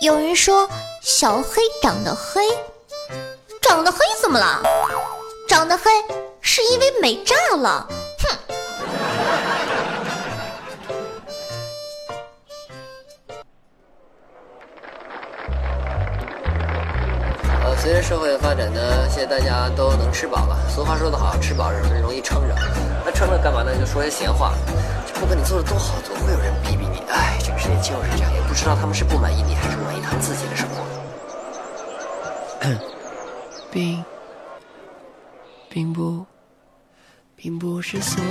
有人说小黑长得黑，长得黑怎么了？长得黑是因为美炸了。哼。呃，随着社会的发展呢，现在大家都能吃饱了。俗话说得好，吃饱人容易撑着。那撑着干嘛呢？就说些闲话。不管你做的多好，总会有人逼逼你。哎，就是这样，也不知道他们是不满意你，还是满意他们自己的生活。并并不，并不是所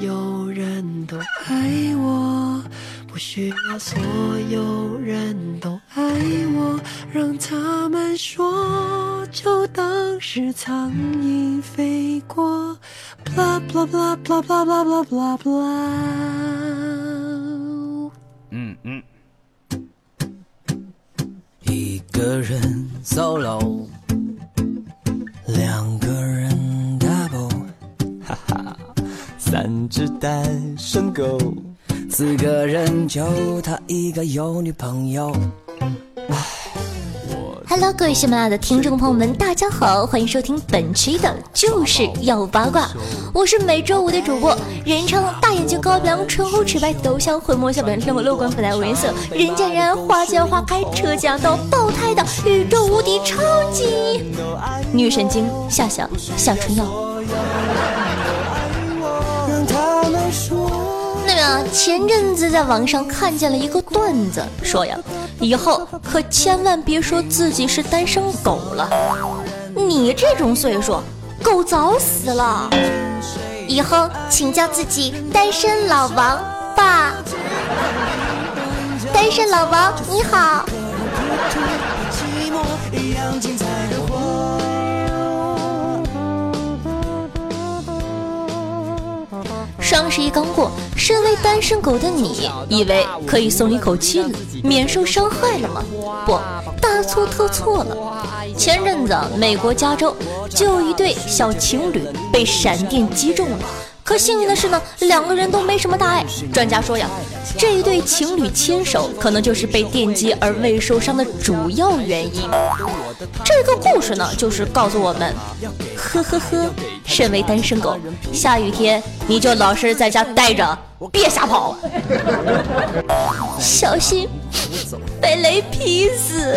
有人都爱我，不需要所有人都爱我，让他们说，就当是苍蝇飞过。blah blah blah blah blah blah blah blah blah。个人 solo，两个人 double，哈哈，三只单身狗，四个人就他一个有女朋友。Hello，各位喜马拉雅的听众朋友们，大家好，欢迎收听本期的就是要八卦。我是每周五的主播，人称大眼睛高鼻梁唇红齿白都像会摸小脸天我乐观粉黛无颜色人见人爱花见花开车见到爆胎的宇宙无敌超级女神经夏夏夏春药。那个前阵子在网上看见了一个段子，说呀。以后可千万别说自己是单身狗了，你这种岁数，狗早死了。以后请叫自己单身老王吧。单身老王你好。双十一刚过，身为单身狗的你，以为可以松一口气了，免受伤害了吗？不，大错特错了。前阵子，美国加州就有一对小情侣被闪电击中了。可幸运的是呢，两个人都没什么大碍。专家说呀，这一对情侣牵手可能就是被电击而未受伤的主要原因。这个故事呢，就是告诉我们，呵呵呵，身为单身狗，下雨天你就老实在家待着，别瞎跑，小心被雷劈死。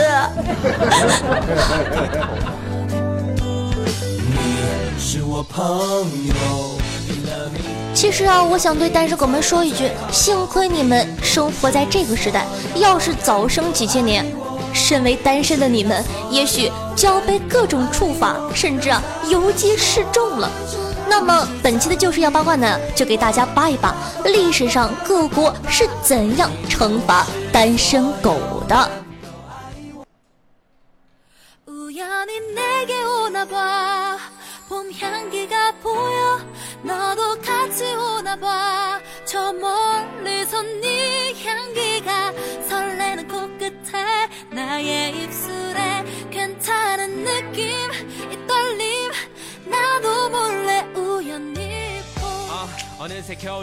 你是我朋友。其实啊，我想对单身狗们说一句：幸亏你们生活在这个时代，要是早生几千年，身为单身的你们，也许就要被各种处罚，甚至啊游街示众了。那么本期的就是要八卦呢，就给大家扒一扒历史上各国是怎样惩罚单身狗的。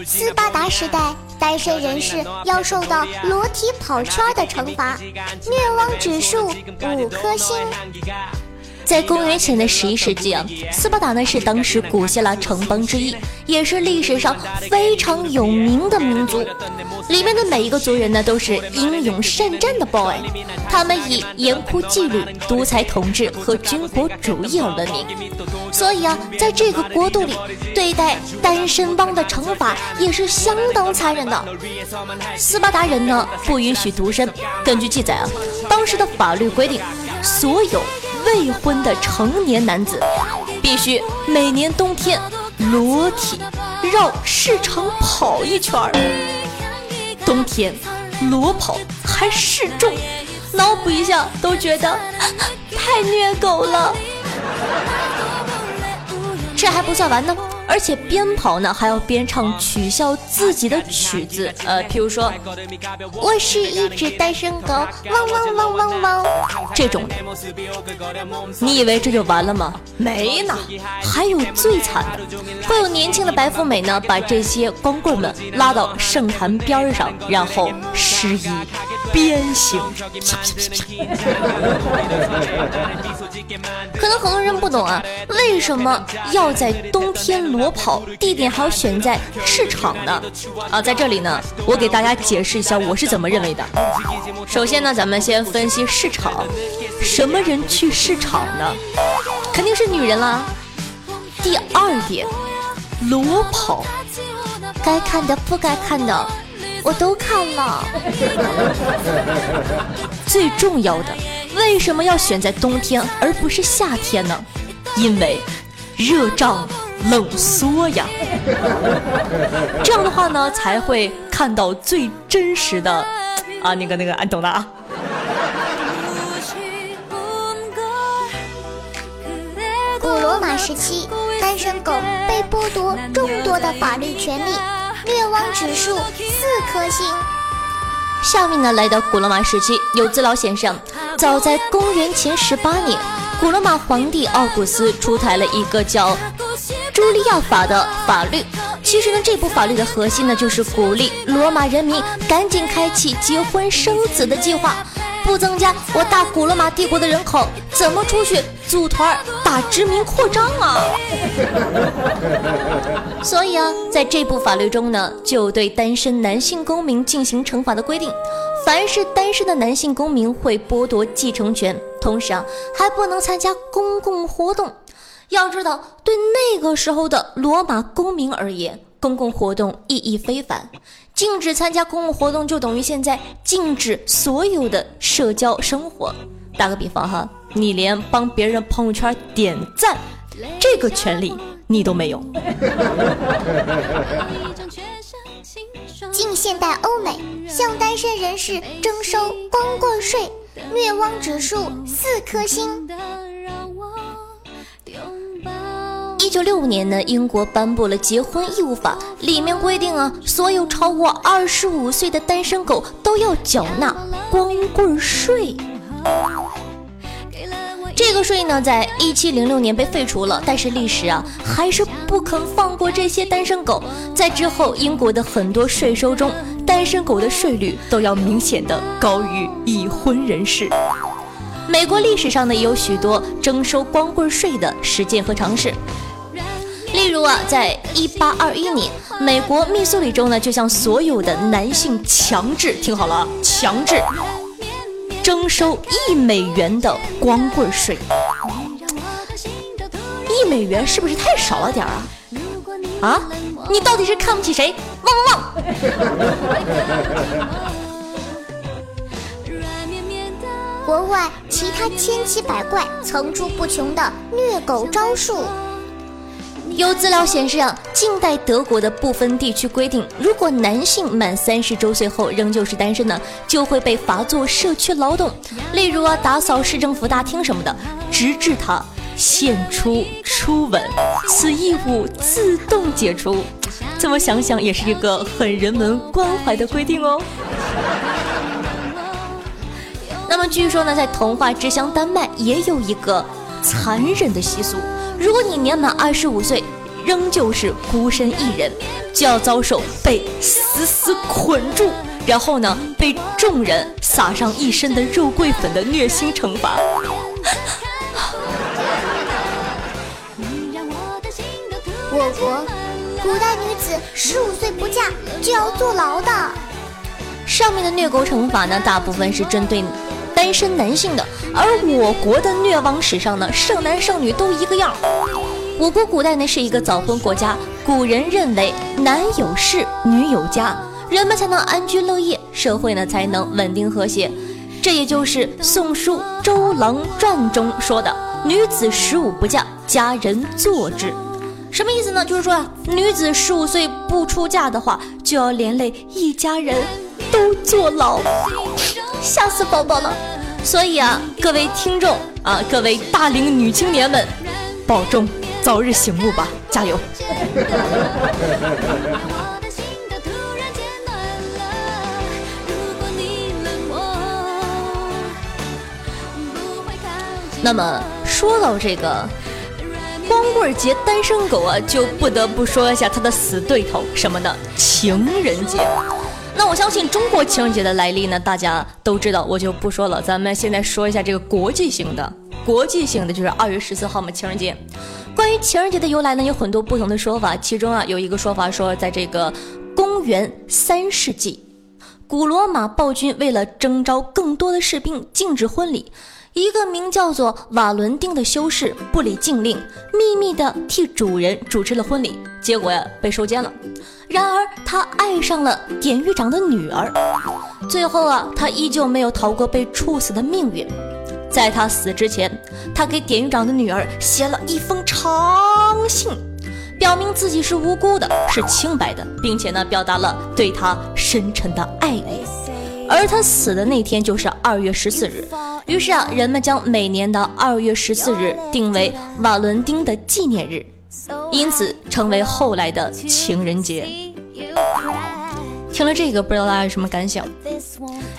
斯巴达时代，单身人士要受到裸体跑圈的惩罚，虐汪指数五颗星。在公元前的十一世纪啊，斯巴达呢是当时古希腊城邦之一，也是历史上非常有名的民族。里面的每一个族人呢都是英勇善战的 boy，他们以严酷纪律、独裁统治和军国主义而闻名。所以啊，在这个国度里，对待单身汪的惩罚也是相当残忍的。斯巴达人呢不允许独身，根据记载啊，当时的法律规定，所有。未婚的成年男子必须每年冬天裸体绕市场跑一圈儿。冬天裸跑还示众，脑补一下都觉得太虐狗了。这还不算完呢，而且边跑呢还要边唱取笑自己的曲子，呃，譬如说，我是一只单身狗，汪汪汪汪汪，这种的。你以为这就完了吗？没呢，还有最惨的，会有年轻的白富美呢，把这些光棍们拉到圣坛边上，然后失忆鞭刑。可能很多人不懂啊，为什么要在冬天裸跑？地点还要选在市场呢？啊，在这里呢，我给大家解释一下我是怎么认为的。首先呢，咱们先分析市场，什么人去市场呢？肯定是女人啦。第二点，裸跑，该看的不该看的我都看了。最重要的，为什么要选在冬天而不是夏天呢？因为热胀冷缩呀。这样的话呢，才会看到最真实的啊，那个那个，俺懂的啊。古罗马时期，单身狗被剥夺众多的法律权利，灭亡指数四颗星。下面呢，来到古罗马时期，有资料显示，早在公元前十八年，古罗马皇帝奥古斯出台了一个叫《朱利亚法》的法律。其实呢，这部法律的核心呢，就是鼓励罗马人民赶紧开启结婚生子的计划。不增加我大古罗马帝国的人口，怎么出去组团打殖民扩张啊？所以啊，在这部法律中呢，就对单身男性公民进行惩罚的规定。凡是单身的男性公民会剥夺继承权，同时啊，还不能参加公共活动。要知道，对那个时候的罗马公民而言，公共活动意义非凡。禁止参加公共活动，就等于现在禁止所有的社交生活。打个比方哈，你连帮别人朋友圈点赞这个权利你都没有。近现代欧美向单身人士征收光棍税，虐汪指数四颗星。一九六五年呢，英国颁布了结婚义务法，里面规定啊，所有超过二十五岁的单身狗都要缴纳光棍税。这个税呢，在一七零六年被废除了，但是历史啊，还是不肯放过这些单身狗。在之后，英国的很多税收中，单身狗的税率都要明显的高于已婚人士。美国历史上呢，也有许多征收光棍税的实践和尝试。例如啊，在一八二一年，美国密苏里州呢，就向所有的男性强制听好了啊，强制征收一美元的光棍税。一美元是不是太少了点啊？啊，你到底是看不起谁？汪汪汪！国外其他千奇百怪、层出不穷的虐狗招数。有资料显示啊，近代德国的部分地区规定，如果男性满三十周岁后仍旧是单身呢，就会被罚做社区劳动，例如啊打扫市政府大厅什么的，直至他献出初吻，此义务自动解除。这么想想也是一个很人文关怀的规定哦。那么据说呢，在童话之乡丹麦也有一个残忍的习俗。如果你年满二十五岁，仍旧是孤身一人，就要遭受被死死捆住，然后呢，被众人撒上一身的肉桂粉的虐心惩罚。我国古代女子十五岁不嫁就要坐牢的。上面的虐狗惩罚呢，大部分是针对。单身男性的，而我国的虐亡史上呢，剩男剩女都一个样。我国古代呢是一个早婚国家，古人认为男有事，女有家，人们才能安居乐业，社会呢才能稳定和谐。这也就是《宋书·周郎传》中说的“女子十五不嫁，家人坐之”。什么意思呢？就是说啊，女子十五岁不出嫁的话，就要连累一家人都坐牢。吓死宝宝了，所以啊，各位听众啊，各位大龄女青年们，保重。早日醒悟吧，加油！那么说到这个光棍节单身狗啊，就不得不说一下他的死对头什么呢？情人节。那我相信中国情人节的来历呢，大家都知道，我就不说了。咱们现在说一下这个国际性的，国际性的就是二月十四号嘛，情人节。关于情人节的由来呢，有很多不同的说法，其中啊有一个说法说，在这个公元三世纪，古罗马暴君为了征召更多的士兵，禁止婚礼。一个名叫做瓦伦丁的修士不理禁令，秘密的替主人主持了婚礼，结果呀被收监了。然而他爱上了典狱长的女儿，最后啊他依旧没有逃过被处死的命运。在他死之前，他给典狱长的女儿写了一封长信，表明自己是无辜的，是清白的，并且呢表达了对他深沉的爱意。而他死的那天就是二月十四日，于是啊，人们将每年的二月十四日定为瓦伦丁的纪念日，因此成为后来的情人节。听了这个，不知道大家有什么感想？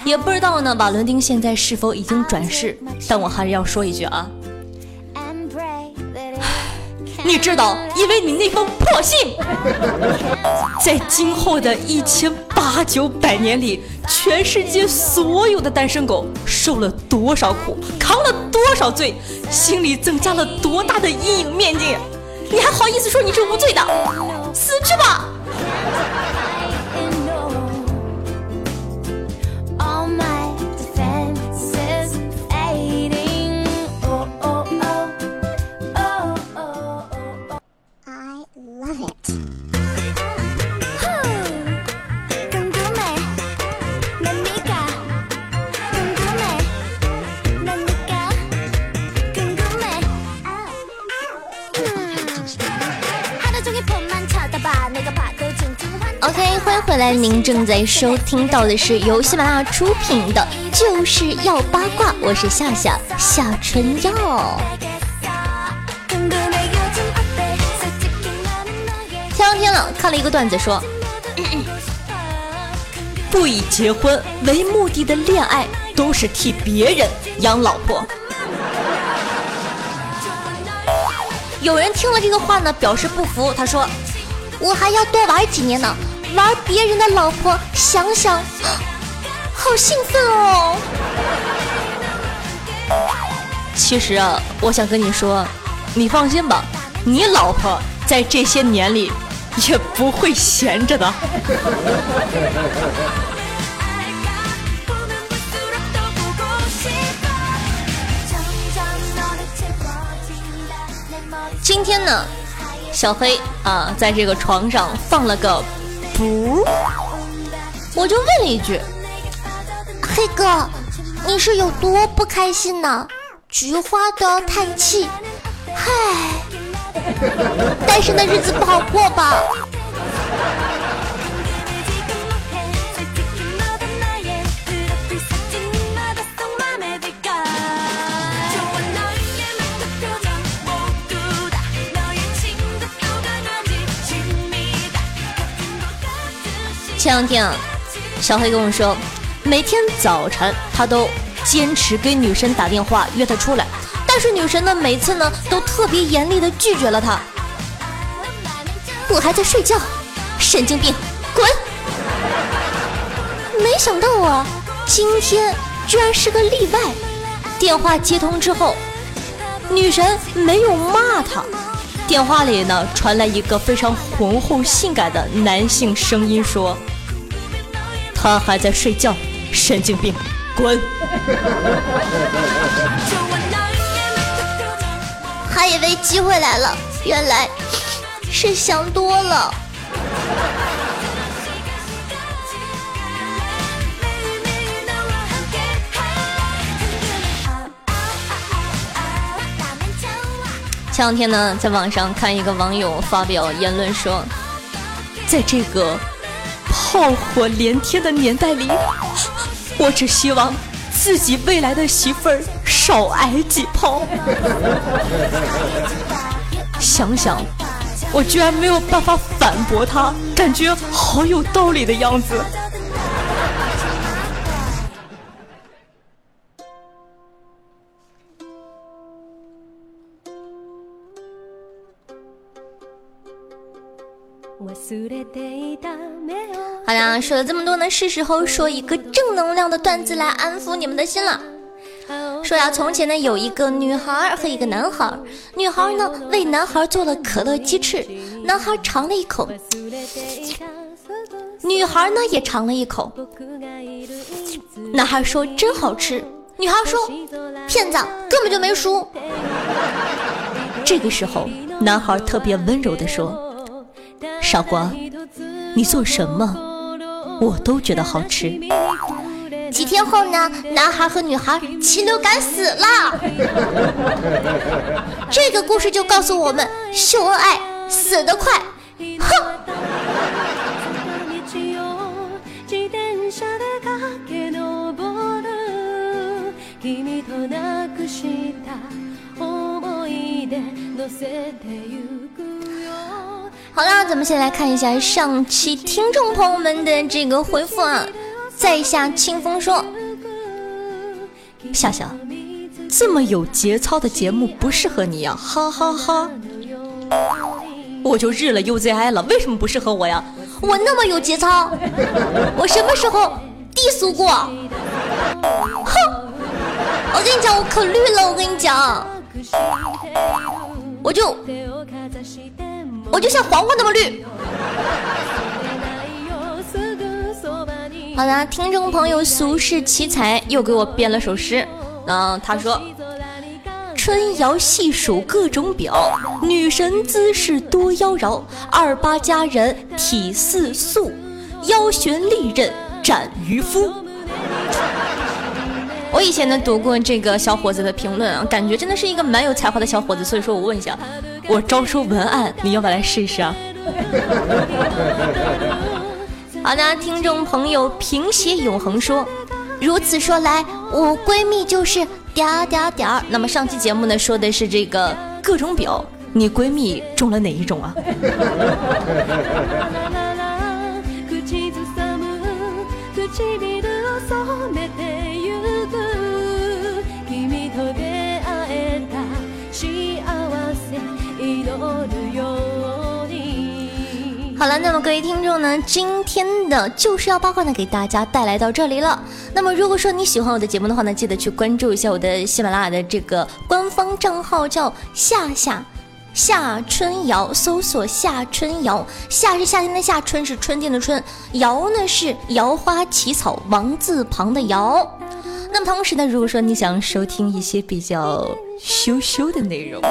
也不知道呢，瓦伦丁现在是否已经转世？但我还是要说一句啊。你知道，因为你那封破信，在今后的一千八九百年里，全世界所有的单身狗受了多少苦，扛了多少罪，心里增加了多大的阴影面积？你还好意思说你是无罪的？死去吧您正在收听到的是由喜马拉雅出品的《就是要八卦》，我是夏夏夏春耀。前两天了，看了一个段子说，不以结婚为目的的恋爱都是替别人养老婆。有人听了这个话呢，表示不服，他说：“我还要多玩几年呢。”玩别人的老婆，想想，好兴奋哦！其实啊，我想跟你说，你放心吧，你老婆在这些年里也不会闲着的。今天呢，小黑啊，在这个床上放了个。不，我就问了一句：“黑哥，你是有多不开心呢？”菊花都要叹气，唉，单身的日子不好过吧？前两天啊，小黑跟我说，每天早晨他都坚持给女神打电话约她出来，但是女神呢，每次呢都特别严厉的拒绝了他。我还在睡觉，神经病，滚！没想到啊，今天居然是个例外。电话接通之后，女神没有骂他，电话里呢传来一个非常浑厚性感的男性声音说。他还在睡觉，神经病，滚！还以为机会来了，原来是想多了。前两天呢，在网上看一个网友发表言论说，在这个。炮火连天的年代里，我只希望自己未来的媳妇儿少挨几炮。想想，我居然没有办法反驳他，感觉好有道理的样子。好啦，说了这么多呢，是时候说一个正能量的段子来安抚你们的心了。说呀，从前呢有一个女孩和一个男孩，女孩呢为男孩做了可乐鸡翅，男孩尝了一口，女孩呢也尝了一口，男孩说真好吃，女孩说骗子根本就没输。这个时候，男孩特别温柔的说。傻瓜，你做什么我都觉得好吃。几天后呢，男孩和女孩禽流感死了。这个故事就告诉我们，秀恩爱死得快。哼。好啦，咱们先来看一下上期听众朋友们的这个回复啊。在下清风说：“夏夏，这么有节操的节目不适合你呀，哈哈哈！我就日了 UZI 了，为什么不适合我呀？我那么有节操，我什么时候低俗过？哼！我跟你讲，我可绿了，我跟你讲，我就。”我就像黄瓜那么绿。好的，听众朋友俗世奇才又给我编了首诗。嗯，他说：“春瑶细数各种表，女神姿势多妖娆。二八佳人体似素，腰悬利刃斩渔夫。”我以前呢读过这个小伙子的评论啊，感觉真的是一个蛮有才华的小伙子，所以说我问一下。我招收文案，你要不要来试一试啊？好的，听众朋友平写永恒说，如此说来，我闺蜜就是点儿点儿点儿。那么上期节目呢，说的是这个各种表，你闺蜜中了哪一种啊？好了，那么各位听众呢，今天的就是要八卦呢，给大家带来到这里了。那么如果说你喜欢我的节目的话呢，记得去关注一下我的喜马拉雅的这个官方账号，叫夏夏夏春瑶，搜索夏春瑶，夏是夏天的夏，春是春天的春，瑶呢是瑶花起草王字旁的瑶。那么同时呢，如果说你想收听一些比较羞羞的内容，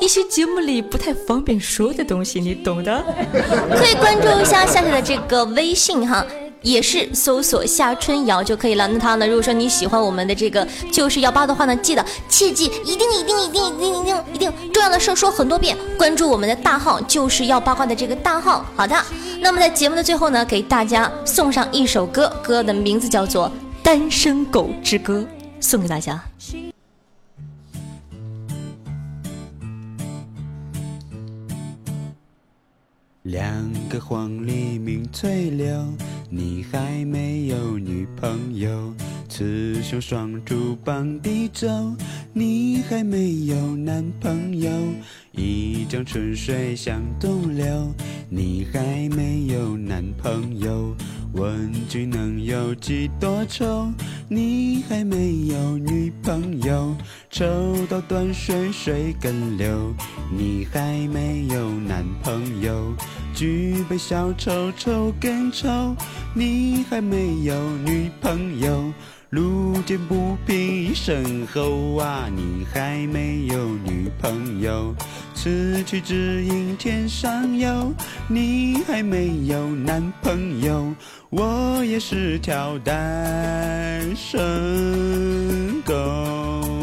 一些节目里不太方便说的东西，你懂的，可以关注一下夏夏的这个微信哈，也是搜索夏春瑶就可以了。那他呢，如果说你喜欢我们的这个就是幺八的话呢，记得切记一定一定一定一定一定一定重要的事说很多遍，关注我们的大号就是要八卦的这个大号。好的，那么在节目的最后呢，给大家送上一首歌，歌的名字叫做。单身狗之歌送给大家。两个黄鹂鸣翠柳，你还没有女朋友；雌雄双竹傍地走，你还没有男朋友。一江春水向东流，你还没有男朋友。问君能有几多愁？你还没有女朋友。抽到断水水更流，你还没有男朋友。举杯消愁愁更愁，你还没有女朋友。路见不平一声吼啊，你还没有女朋友。此去只应天上有，你还没有男朋友。我也是条单身狗。